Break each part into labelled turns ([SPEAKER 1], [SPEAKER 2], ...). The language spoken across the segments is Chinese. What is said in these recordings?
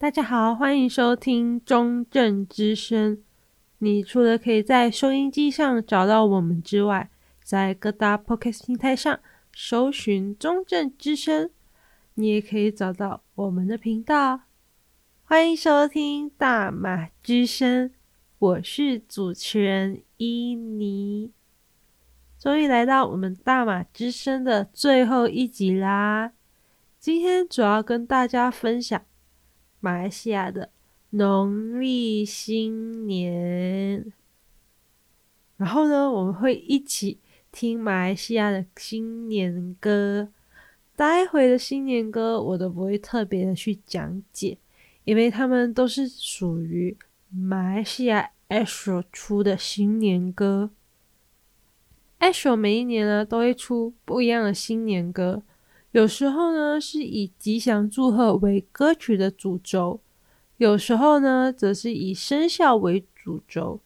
[SPEAKER 1] 大家好，欢迎收听中正之声。你除了可以在收音机上找到我们之外，在各大 Podcast 平台上搜寻中正之声，你也可以找到我们的频道。欢迎收听大马之声，我是主持人伊妮。终于来到我们大马之声的最后一集啦！今天主要跟大家分享。马来西亚的农历新年，然后呢，我们会一起听马来西亚的新年歌。待会的新年歌我都不会特别的去讲解，因为他们都是属于马来西亚 Astro 出的新年歌。Astro 每一年呢都会出不一样的新年歌。有时候呢，是以吉祥祝贺为歌曲的主轴；有时候呢，则是以生肖为主轴。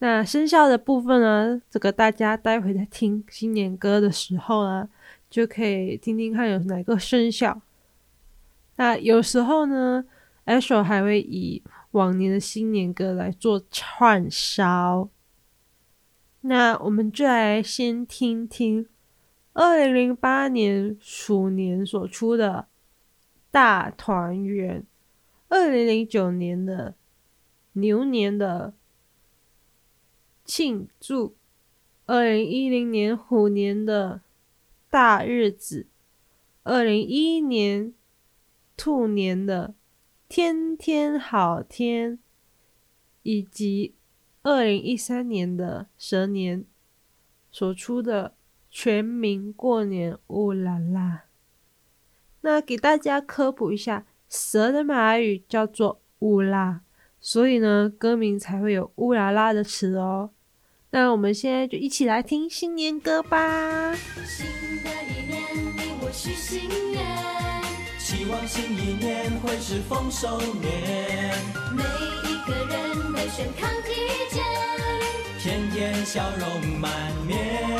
[SPEAKER 1] 那生肖的部分呢，这个大家待会在听新年歌的时候呢，就可以听听看有哪个生肖。那有时候呢，Asho 还会以往年的新年歌来做串烧。那我们就来先听听。二零零八年鼠年所出的大团圆，二零零九年的牛年的庆祝，二零一零年虎年的大日子，二零一一年兔年的天天好天，以及二零一三年的蛇年所出的。全民过年乌拉拉，那给大家科普一下，蛇的马来语叫做乌拉，所以呢，歌名才会有乌拉拉的词哦。那我们现在就一起来听新年歌吧。新的一年，你我许心愿，期望新一年会是丰收年，每一个人都健康体健，天天笑容满面。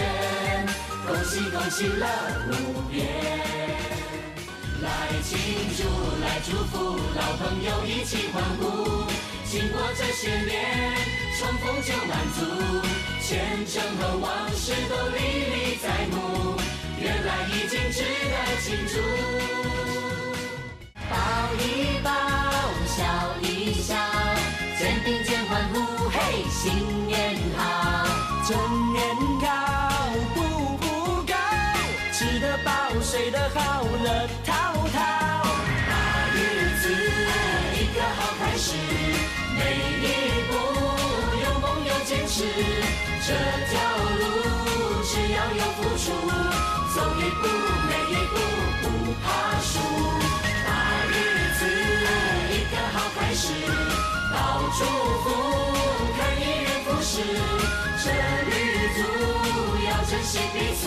[SPEAKER 1] 寿全，恭喜恭喜乐无边。来庆祝，来祝福，老朋友一起欢呼。经过这些年，重逢就满足，前程和往事都历历在目，原来已经值得庆祝。抱一抱，笑一笑。新年好，这条路只要有付出，走一步每一步不怕输。大日子一个好开始，到祝福。这旅途要珍惜彼此，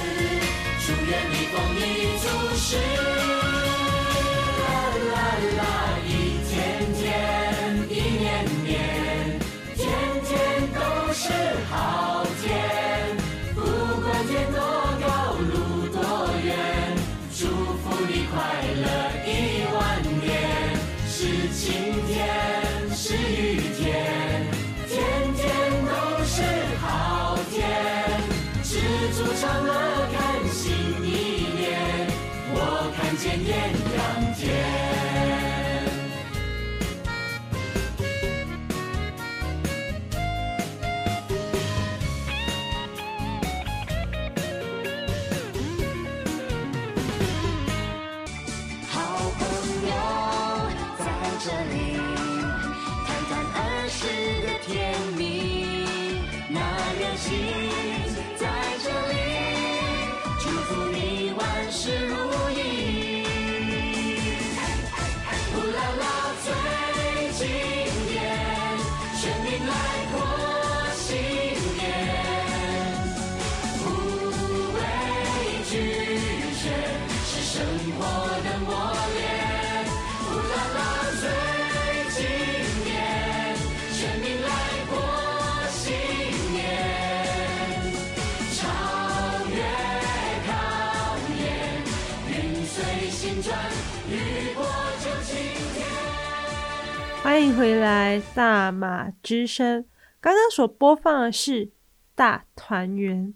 [SPEAKER 1] 大马之声。刚刚所播放的是大团圆，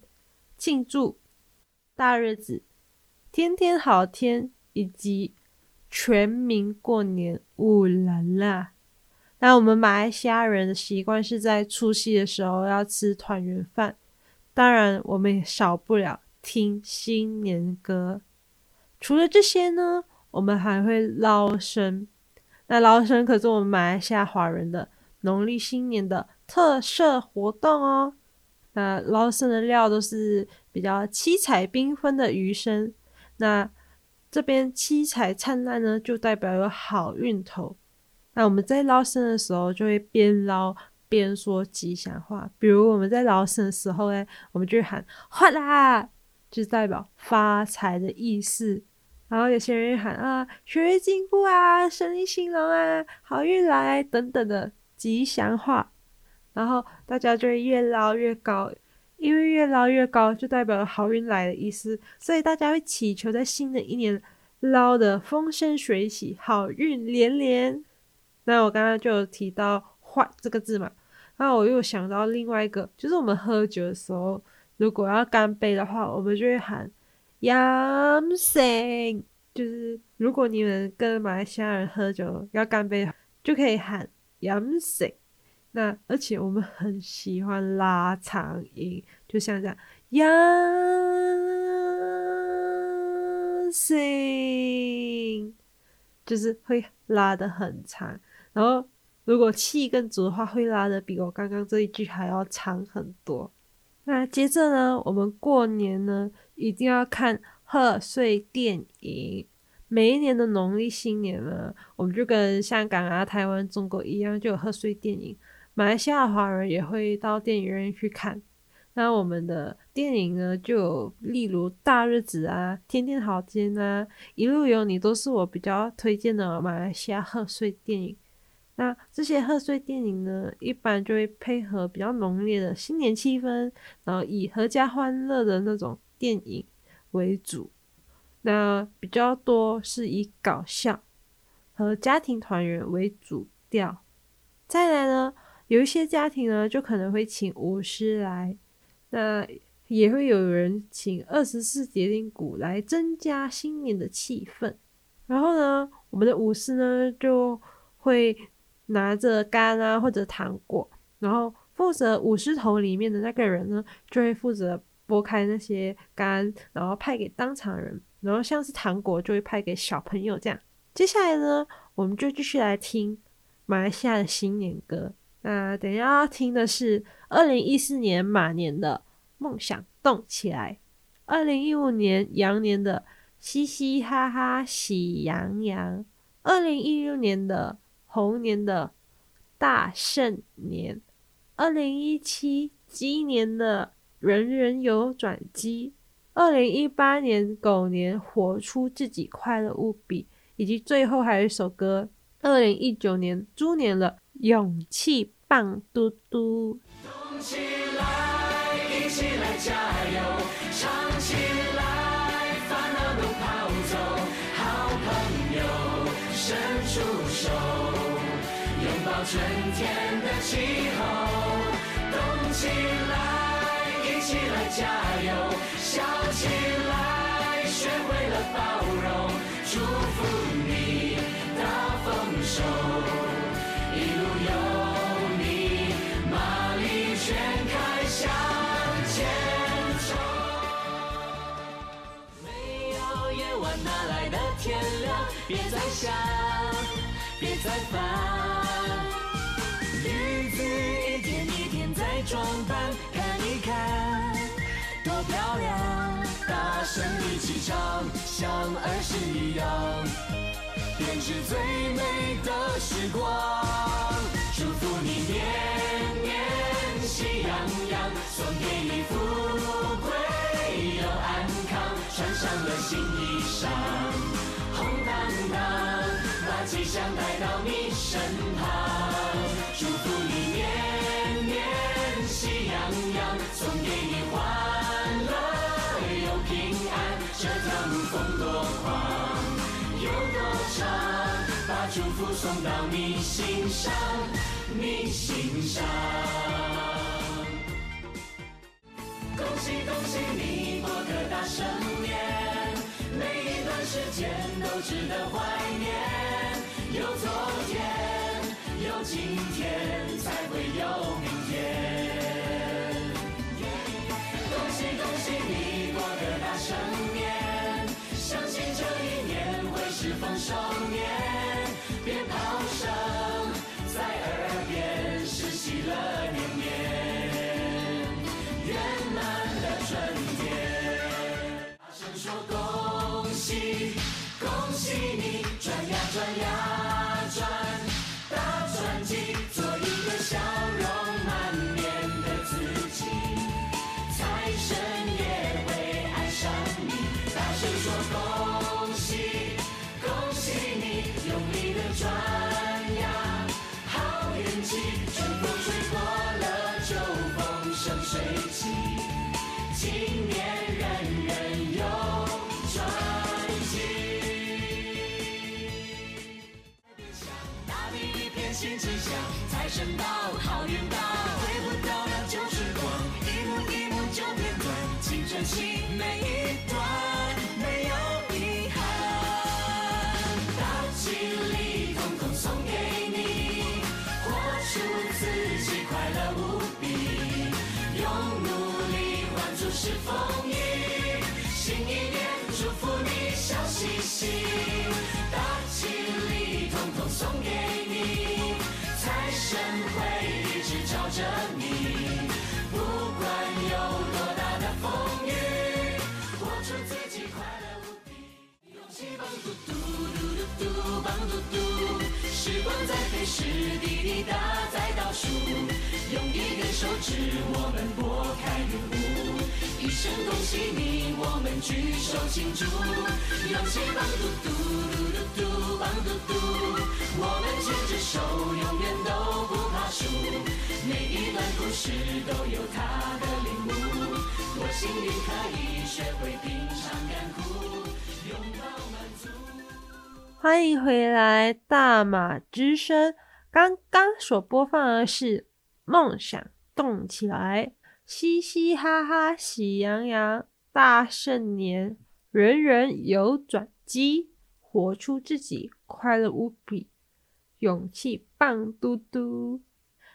[SPEAKER 1] 庆祝大日子，天天好天，以及全民过年，五人啦。那我们马来西亚人的习惯是在除夕的时候要吃团圆饭，当然我们也少不了听新年歌。除了这些呢，我们还会捞生。那捞生可是我们马来西亚华人的农历新年的特色活动哦。那捞生的料都是比较七彩缤纷的鱼生。那这边七彩灿烂呢，就代表有好运头。那我们在捞生的时候，就会边捞边说吉祥话。比如我们在捞生的时候呢，我们就会喊“发啦”，就代表发财的意思。然后有些人会喊啊，学业进步啊，生意兴隆啊，好运来等等的吉祥话。然后大家就会越捞越高，因为越捞越高就代表好运来的意思，所以大家会祈求在新的一年捞得风生水起，好运连连。那我刚刚就有提到“发”这个字嘛，那我又想到另外一个，就是我们喝酒的时候，如果要干杯的话，我们就会喊。Yam Sing，，就是如果你们跟马来西亚人喝酒要干杯，就可以喊 Yam Sing。那而且我们很喜欢拉长音，就像这样 Yam Sing，，就是会拉得很长。然后如果气更足的话，会拉得比我刚刚这一句还要长很多。那接着呢，我们过年呢一定要看贺岁电影。每一年的农历新年呢，我们就跟香港啊、台湾、中国一样，就有贺岁电影。马来西亚华人也会到电影院去看。那我们的电影呢，就例如《大日子》啊、《天天好天》啊，《一路有你》都是我比较推荐的马来西亚贺岁电影。那这些贺岁电影呢，一般就会配合比较浓烈的新年气氛，然后以阖家欢乐的那种电影为主。那比较多是以搞笑和家庭团圆为主调。再来呢，有一些家庭呢，就可能会请舞狮来，那也会有人请二十四节令鼓来增加新年的气氛。然后呢，我们的舞狮呢，就会。拿着柑啊或者糖果，然后负责舞狮头里面的那个人呢，就会负责剥开那些柑，然后派给当场人，然后像是糖果就会派给小朋友这样。接下来呢，我们就继续来听马来西亚的新年歌。那等一下要听的是二零一四年马年的梦想动起来，二零一五年羊年的嘻嘻哈哈喜洋洋，二零一六年的。猴年的大胜年，二零一七鸡年的人人有转机，二零一八年狗年活出自己快乐无比，以及最后还有一首歌，二零一九年猪年了勇气棒嘟嘟。动起来，一起来加油，唱起来，烦恼都跑走，好朋友伸出手。拥抱春天的气候，动起来，起来加油，笑起来，学会了包容，祝福你大丰收，一路有你，马力全开向前冲。没有夜晚哪来的天亮？别再想，别再烦。日子一天一天在装扮，看一看多漂大声一起唱，像儿时一样，编织最美的时光。祝福你年年喜洋洋，送给你富贵又安康。穿上了新衣裳，红当当，把吉祥带到你身旁。祝福祝
[SPEAKER 2] 福送到你心上，你心上。恭喜恭喜你过个大生年，每一段时间都值得怀念。有昨天，有今天，才会有明天。你，转呀转呀。神宝，好运到，回不到的旧时光，一幕一幕就片段，青春期每一段没有遗憾，大吉利统统送给你，活出自己，快乐无比，用努力换出是风雨，新一年祝福你笑嘻嘻，着你，不管有多大的风雨，活出自己，快乐无比。勇气棒嘟嘟嘟嘟嘟，棒嘟嘟，时光在飞时，滴滴答在倒数，手指我们拨开云雾，一声恭喜你，我们举手庆祝。勇气棒嘟嘟嘟嘟嘟，棒嘟嘟，我们牵着手，永远都不怕输。每一段故事都有它的领悟，多幸运可以学会品尝甘苦，拥抱满足。
[SPEAKER 1] 欢迎回来，大马之声。刚刚所播放的是《梦想动起来》，嘻嘻哈哈，喜洋洋，大圣年，人人有转机，活出自己，快乐无比，勇气棒嘟嘟。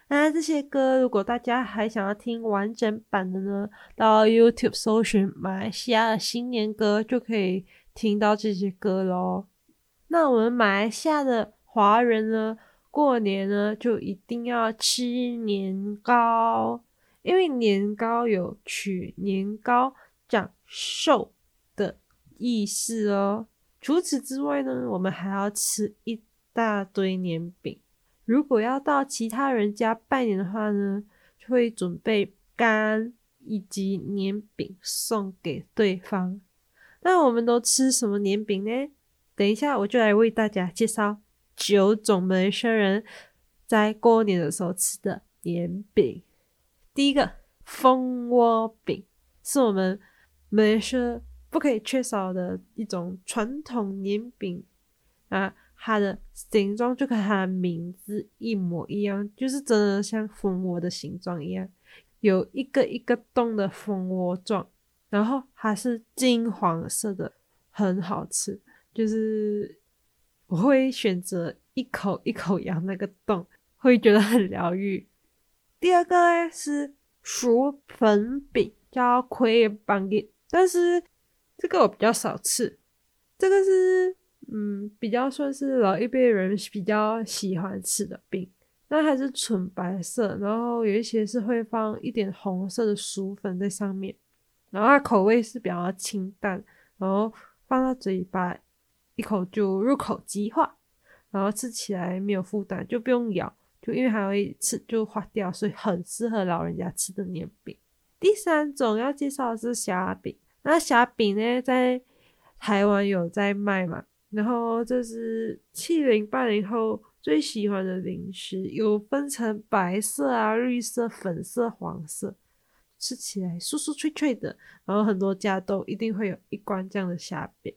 [SPEAKER 1] 那这些歌，如果大家还想要听完整版的呢，到 YouTube 搜寻马来西亚的新年歌，就可以听到这些歌喽。那我们马来西亚的华人呢，过年呢就一定要吃年糕，因为年糕有取年高长寿的意思哦。除此之外呢，我们还要吃一大堆年饼。如果要到其他人家拜年的话呢，就会准备干以及年饼送给对方。那我们都吃什么年饼呢？等一下我就来为大家介绍九种马来西亚人在过年的时候吃的年饼。第一个蜂窝饼是我们马来西亚不可以缺少的一种传统年饼啊。它的形状就跟它名字一模一样，就是真的像蜂窝的形状一样，有一个一个洞的蜂窝状，然后它是金黄色的，很好吃。就是我会选择一口一口咬那个洞，会觉得很疗愈。第二个呢是薯粉饼，叫亏板饼，但是这个我比较少吃，这个是。嗯，比较算是老一辈人比较喜欢吃的饼，那还是纯白色，然后有一些是会放一点红色的薯粉在上面，然后它口味是比较清淡，然后放到嘴巴一口就入口即化，然后吃起来没有负担，就不用咬，就因为还会吃就化掉，所以很适合老人家吃的年饼。第三种要介绍的是虾饼，那虾饼呢，在台湾有在卖嘛？然后这是七零八零后最喜欢的零食，有分成白色啊、绿色、粉色、黄色，吃起来酥酥脆脆的。然后很多家都一定会有一罐这样的虾饼。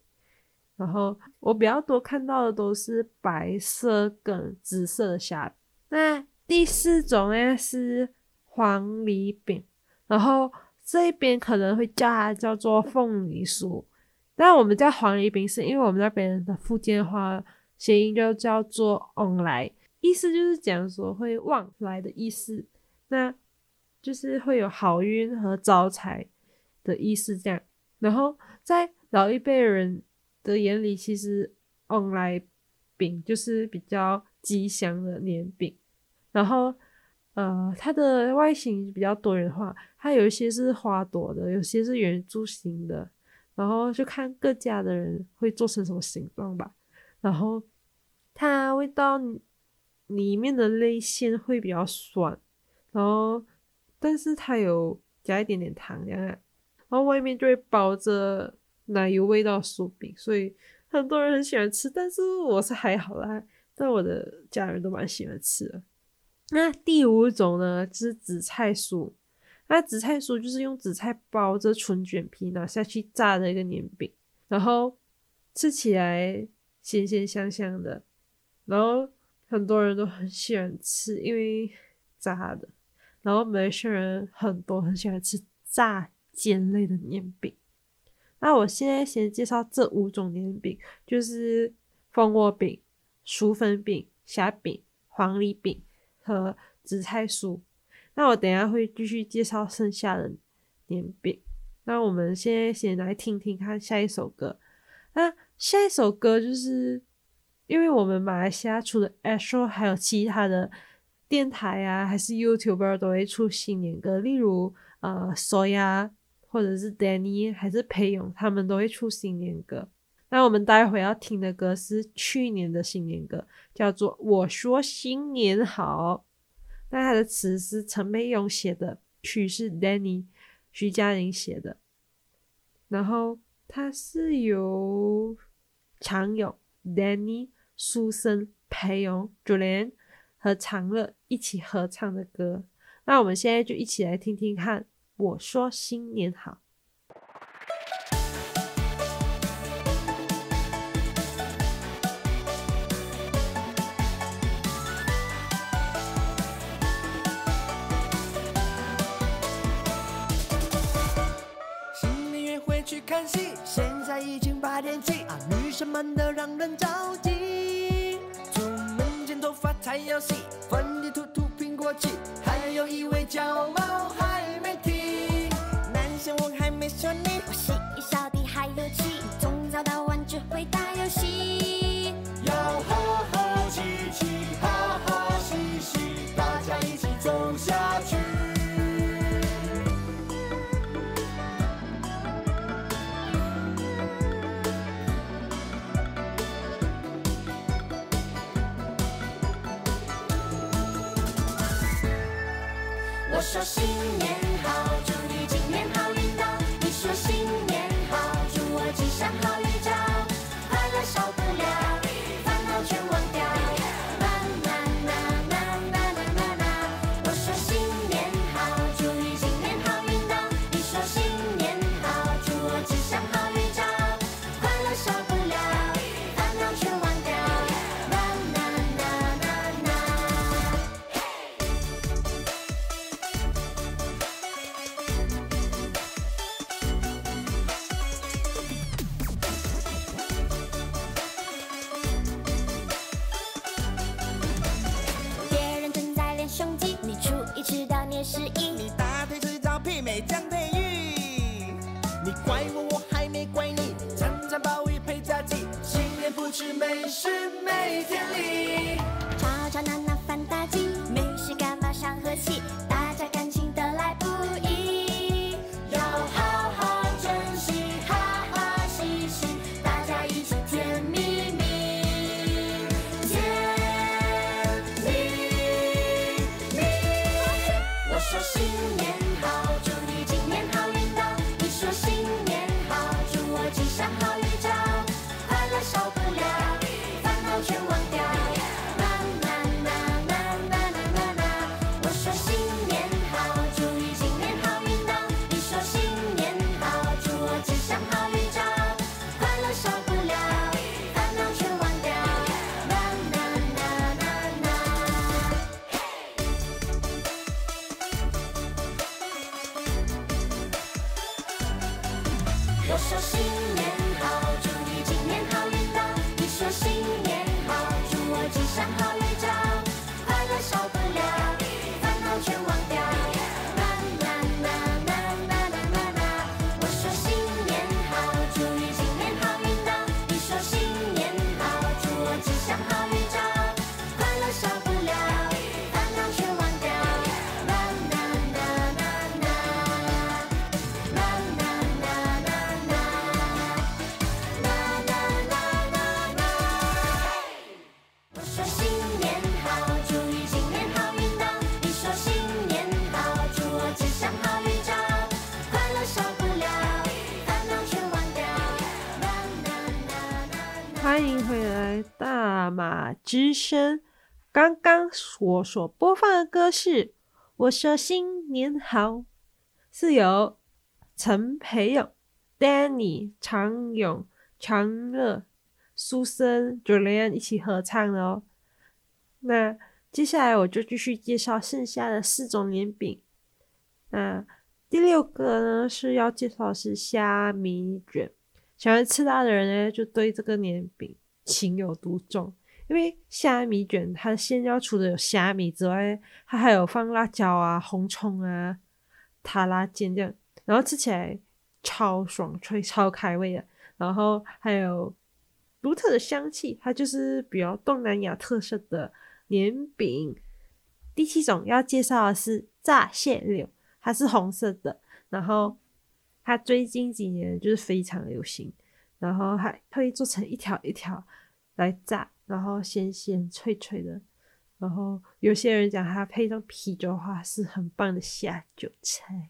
[SPEAKER 1] 然后我比较多看到的都是白色跟紫色的虾。那第四种呢是黄梨饼，然后这边可能会叫它叫做凤梨酥，但我们叫黄梨饼是因为我们那边的福建话谐音就叫做“旺来”，意思就是讲说会旺来的意思，那就是会有好运和招财的意思这样。然后在老一辈人的眼里，其实“旺来饼”就是比较吉祥的年饼。然后，呃，它的外形比较多元化，它有一些是花朵的，有些是圆柱形的，然后就看各家的人会做成什么形状吧。然后它味道里面的内馅会比较酸，然后但是它有加一点点糖这样，然后外面就会包着奶油味道酥饼，所以很多人很喜欢吃，但是我是还好啦，但我的家人都蛮喜欢吃的。那第五种呢，就是紫菜酥。那紫菜酥就是用紫菜包着春卷皮拿下去炸的一个年饼，然后吃起来咸咸香香的，然后很多人都很喜欢吃，因为炸的。然后马来西亚人很多很喜欢吃炸煎类的年饼。那我现在先介绍这五种年饼，就是蜂窝饼、薯粉饼、虾饼、黄梨饼。和紫菜酥，那我等下会继续介绍剩下的年饼。那我们现在先来听听看下一首歌。那下一首歌就是，因为我们马来西亚除了 Astro，还有其他的电台啊，还是 YouTuber 都会出新年歌，例如呃 Soya 或者是 Danny，还是裴勇，他们都会出新年歌。那我们待会要听的歌是去年的新年歌，叫做《我说新年好》。那它的词是陈美勇写的，曲是 Danny 徐佳莹写的。然后它是由常勇、Danny、苏生、裴勇、Julian 和长乐一起合唱的歌。那我们现在就一起来听听看，《我说新年好》。
[SPEAKER 3] 新年约会去看戏，现在已经八点几啊，女生们都让人着急。出门剪头发太要洗，粉底涂涂苹果肌，还有一位叫毛还没剃。男生说你我心里小弟还有气你总找到
[SPEAKER 1] 欢迎回来，大马之声。刚刚我所播放的歌是《我说新年好》，是由陈培勇、Danny、常勇、常乐、苏森、Julian 一起合唱的哦。那接下来我就继续介绍剩下的四种年饼。那第六个呢是要介绍的是虾米卷，喜欢吃辣的人呢就对这个年饼情有独钟。因为虾米卷它的馅料除了有虾米之外，它还有放辣椒啊、红葱啊、塔拉煎这样，然后吃起来超爽脆、超开胃的。然后还有独特的香气，它就是比较东南亚特色的年饼。第七种要介绍的是炸蟹柳，它是红色的，然后它最近几年就是非常流行，然后还会做成一条一条来炸。然后鲜鲜脆脆的，然后有些人讲它配上啤酒的话是很棒的下酒菜。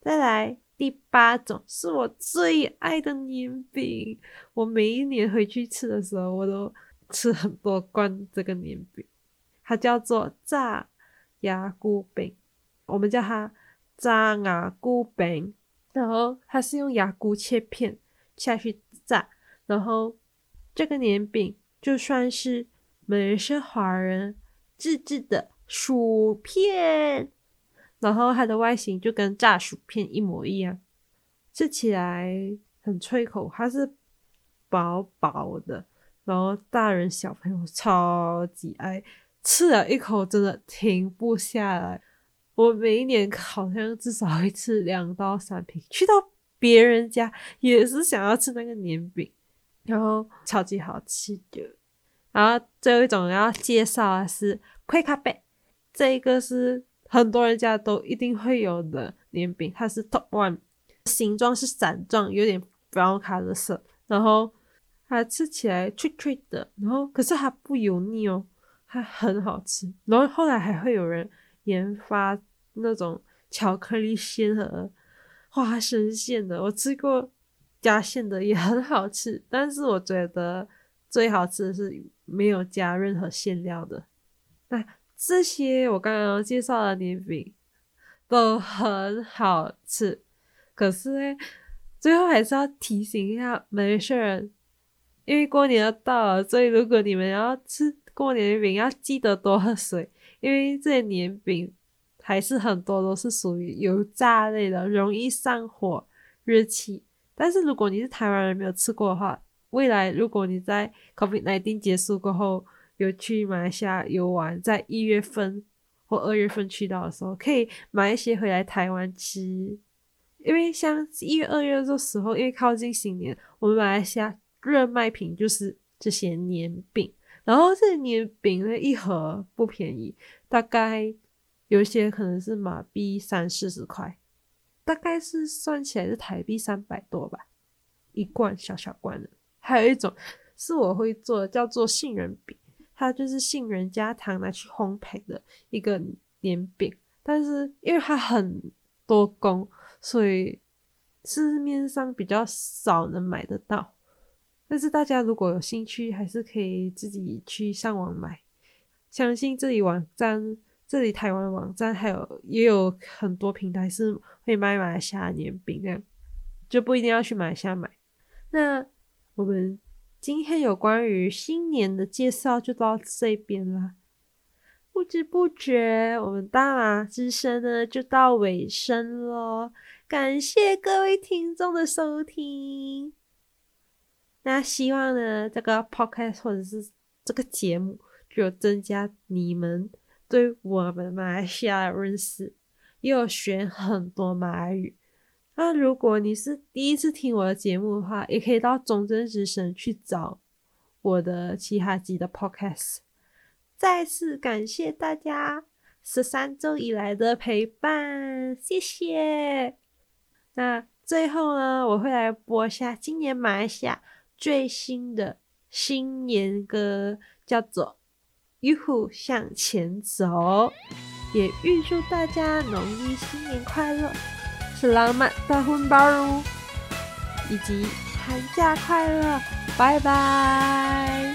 [SPEAKER 1] 再来第八种是我最爱的年饼，我每一年回去吃的时候，我都吃很多罐这个年饼，它叫做炸牙菇饼，我们叫它炸牙菇饼。然后它是用牙菇切片下去炸，然后这个年饼。就算是马来西亚华人自制的薯片，然后它的外形就跟炸薯片一模一样，吃起来很脆口，它是薄薄的，然后大人小朋友超级爱，吃了一口真的停不下来。我每一年好像至少会吃两到三瓶，去到别人家也是想要吃那个年饼。然后超级好吃的，然后最后一种要介绍的是魁卡贝，这一个是很多人家都一定会有的年饼，它是 Top One，形状是伞状，有点 brown 卡的色，然后它吃起来脆脆的，然后可是它不油腻哦，它很好吃。然后后来还会有人研发那种巧克力馅和花生馅的，我吃过。加馅的也很好吃，但是我觉得最好吃的是没有加任何馅料的。那这些我刚刚介绍的年饼都很好吃，可是呢，最后还是要提醒一下没事人，因为过年要到了，所以如果你们要吃过年饼，要记得多喝水，因为这些年饼还是很多都是属于油炸类的，容易上火、热气。但是如果你是台湾人没有吃过的话，未来如果你在 COVID-19 结束过后有去马来西亚游玩，在一月份或二月份去到的时候，可以买一些回来台湾吃。因为像一月、二月这时候，因为靠近新年，我们马来西亚热卖品就是这些年饼。然后这年饼呢，一盒不便宜，大概有一些可能是马币三四十块。大概是算起来是台币三百多吧，一罐小小罐的。还有一种是我会做的，叫做杏仁饼，它就是杏仁加糖拿去烘焙的一个年饼。但是因为它很多工，所以市面上比较少能买得到。但是大家如果有兴趣，还是可以自己去上网买。相信这里网站。这里台湾网站还有也有很多平台是会卖马来西亚年饼的，就不一定要去马来西亚买。那我们今天有关于新年的介绍就到这边了。不知不觉，我们大马之声呢就到尾声喽。感谢各位听众的收听。那希望呢，这个 podcast 或者是这个节目，就增加你们对我们马来西亚的认识，又学很多马来语。那如果你是第一次听我的节目的话，也可以到中正之声去找我的其他集的 podcast。再次感谢大家十三周以来的陪伴，谢谢。那最后呢，我会来播一下今年马来西亚最新的新年歌，叫做《一路向前走》，也预祝大家农历新年快乐是浪漫大婚包哦以及寒假快乐，拜拜。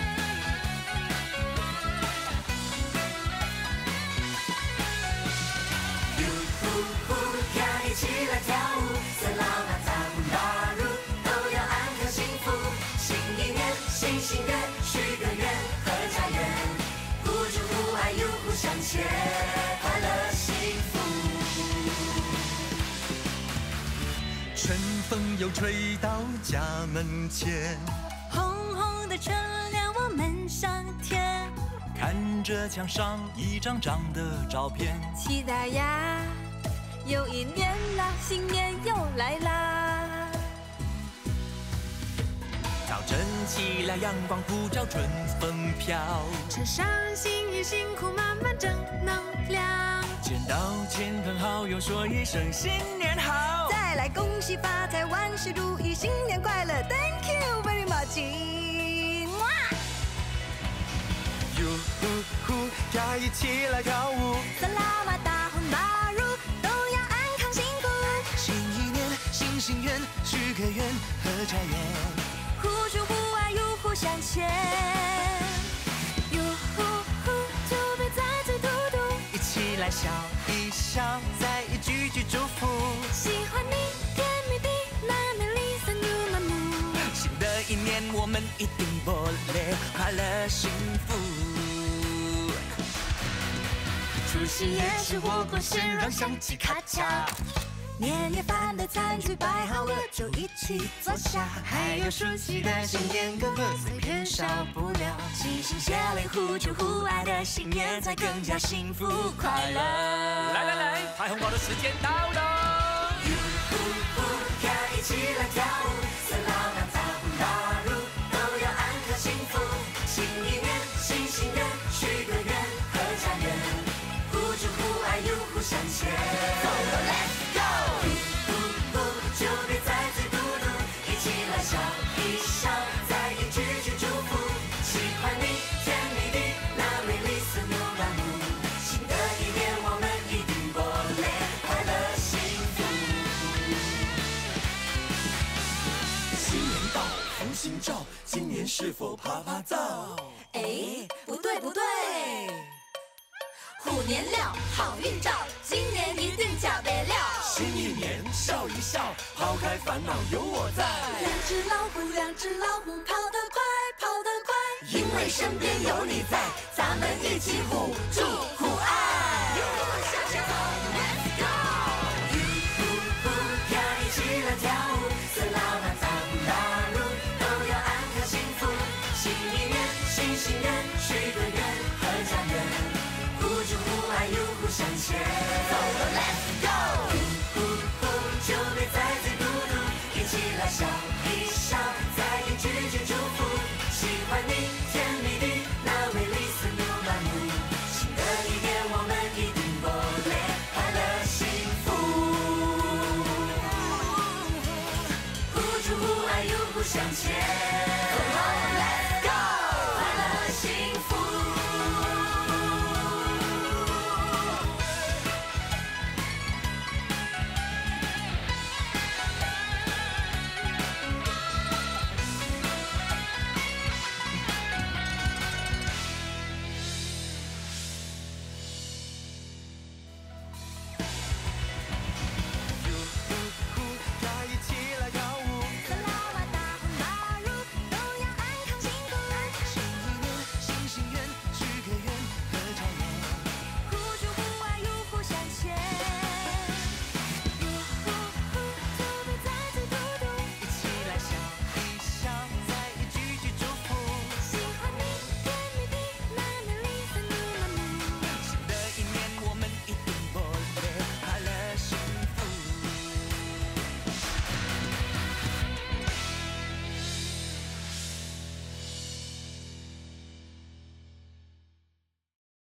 [SPEAKER 2] 又吹到家门前，
[SPEAKER 3] 红红的春联我们上天，
[SPEAKER 2] 看着墙上一张张的照片，
[SPEAKER 3] 期待呀，又一年啦，新年又来啦。
[SPEAKER 2] 早晨起来，阳光普照，春风飘，
[SPEAKER 3] 穿上新衣，辛苦满满正能量，
[SPEAKER 2] 见到亲朋好友，说一声新年好。
[SPEAKER 3] 来恭喜发财，万事如意，新年快乐！Thank you very much。哇！
[SPEAKER 2] 哟呼呼，呀一起来跳舞。
[SPEAKER 3] 萨拉玛大红大乳，都要安康幸福。
[SPEAKER 2] 新一年新心愿，许个愿，合家园。
[SPEAKER 3] 互助互爱，又互相牵。哟呼呼，就别再嘴嘟嘟。
[SPEAKER 2] 一起来笑一笑，再一祝福。
[SPEAKER 3] 喜欢你。
[SPEAKER 2] 一年我们一定波雷快乐幸福。除夕夜吃火锅，先让香气咔嚓。
[SPEAKER 3] 年夜饭的餐具摆好了，就一起坐下。
[SPEAKER 2] 还有熟悉的新年歌，随便少不了。
[SPEAKER 3] 齐心协力，互助互爱的新年才更加幸福快乐。
[SPEAKER 2] 来来来，发红包的时间到了。
[SPEAKER 3] 哎，不对不对，虎年了，好运照，今年一定假得了。
[SPEAKER 2] 新一年笑一笑，抛开烦恼有我在。
[SPEAKER 3] 两只老虎，两只老虎，跑得快，跑得快，
[SPEAKER 2] 因为身边有你在，咱们一起互助。